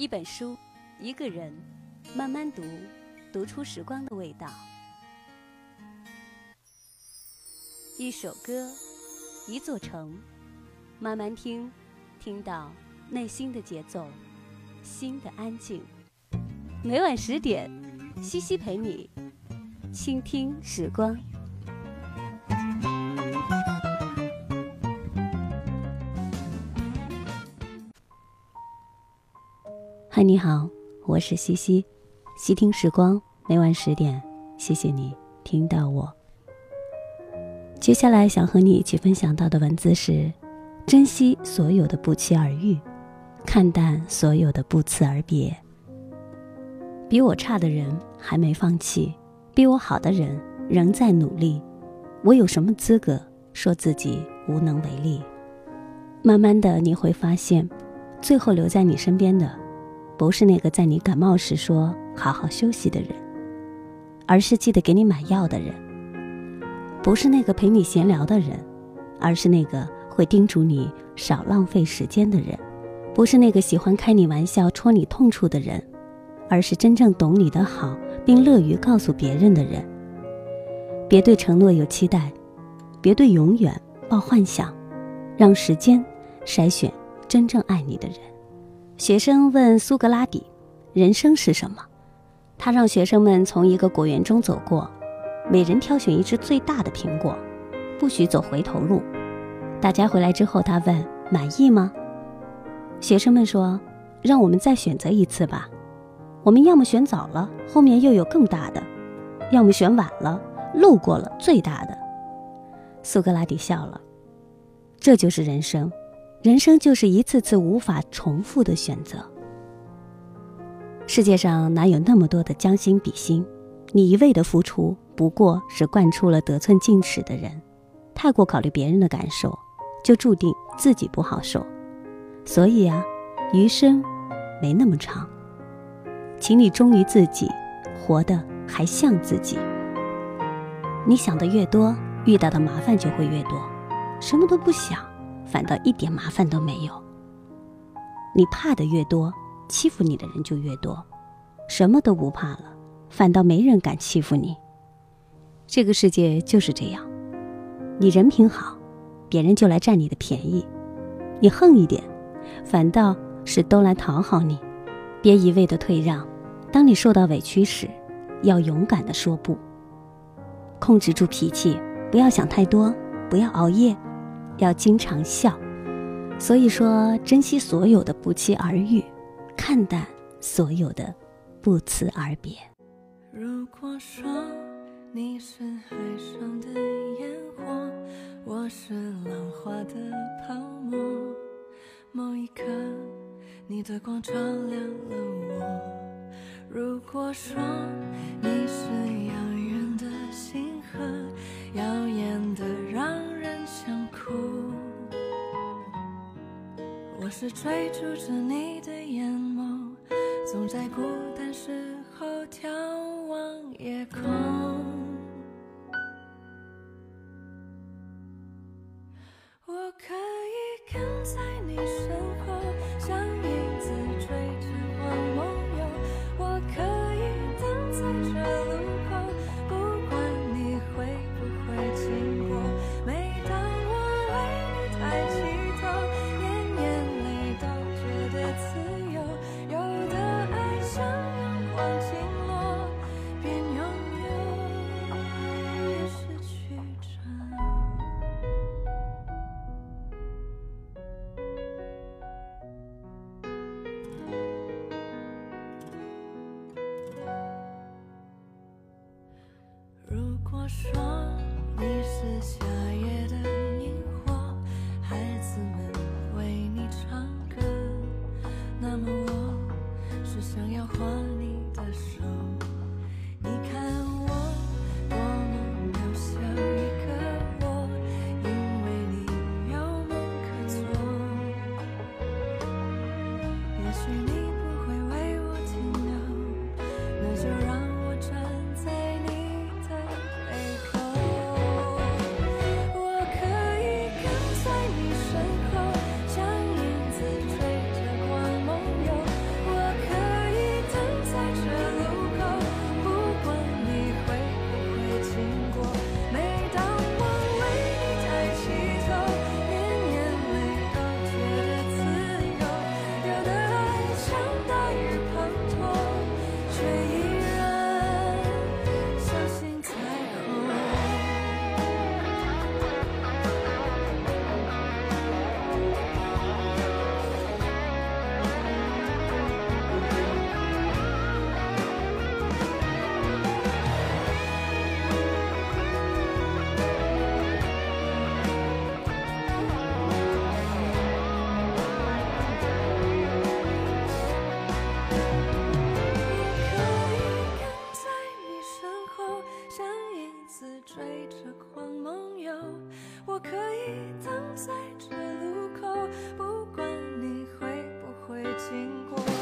一本书，一个人，慢慢读，读出时光的味道。一首歌，一座城，慢慢听，听到内心的节奏，心的安静。每晚十点，西西陪你倾听时光。嗨，你好，我是西西，细听时光，每晚十点，谢谢你听到我。接下来想和你一起分享到的文字是：珍惜所有的不期而遇，看淡所有的不辞而别。比我差的人还没放弃，比我好的人仍在努力，我有什么资格说自己无能为力？慢慢的，你会发现，最后留在你身边的。不是那个在你感冒时说“好好休息”的人，而是记得给你买药的人；不是那个陪你闲聊的人，而是那个会叮嘱你少浪费时间的人；不是那个喜欢开你玩笑、戳你痛处的人，而是真正懂你的好并乐于告诉别人的人。别对承诺有期待，别对永远抱幻想，让时间筛选真正爱你的人。学生问苏格拉底：“人生是什么？”他让学生们从一个果园中走过，每人挑选一只最大的苹果，不许走回头路。大家回来之后，他问：“满意吗？”学生们说：“让我们再选择一次吧。我们要么选早了，后面又有更大的；要么选晚了，漏过了最大的。”苏格拉底笑了：“这就是人生。”人生就是一次次无法重复的选择。世界上哪有那么多的将心比心？你一味的付出，不过是惯出了得寸进尺的人。太过考虑别人的感受，就注定自己不好受。所以啊，余生没那么长，请你忠于自己，活得还像自己。你想的越多，遇到的麻烦就会越多。什么都不想。反倒一点麻烦都没有。你怕的越多，欺负你的人就越多。什么都不怕了，反倒没人敢欺负你。这个世界就是这样，你人品好，别人就来占你的便宜；你横一点，反倒是都来讨好你。别一味的退让，当你受到委屈时，要勇敢的说不。控制住脾气，不要想太多，不要熬夜。要经常笑，所以说珍惜所有的不期而遇，看淡所有的不辞而别。如果说你是海上的烟火，我是浪花的泡沫，某一刻你的光照亮了我。如果说你是遥远的星河，耀眼的我是追逐着你的眼眸，总在孤单时候眺望夜空。说你是夏夜的萤火孩子们为你唱歌。那么我是想要画你的手。晃梦游我可以等在这路口不管你会不会经过。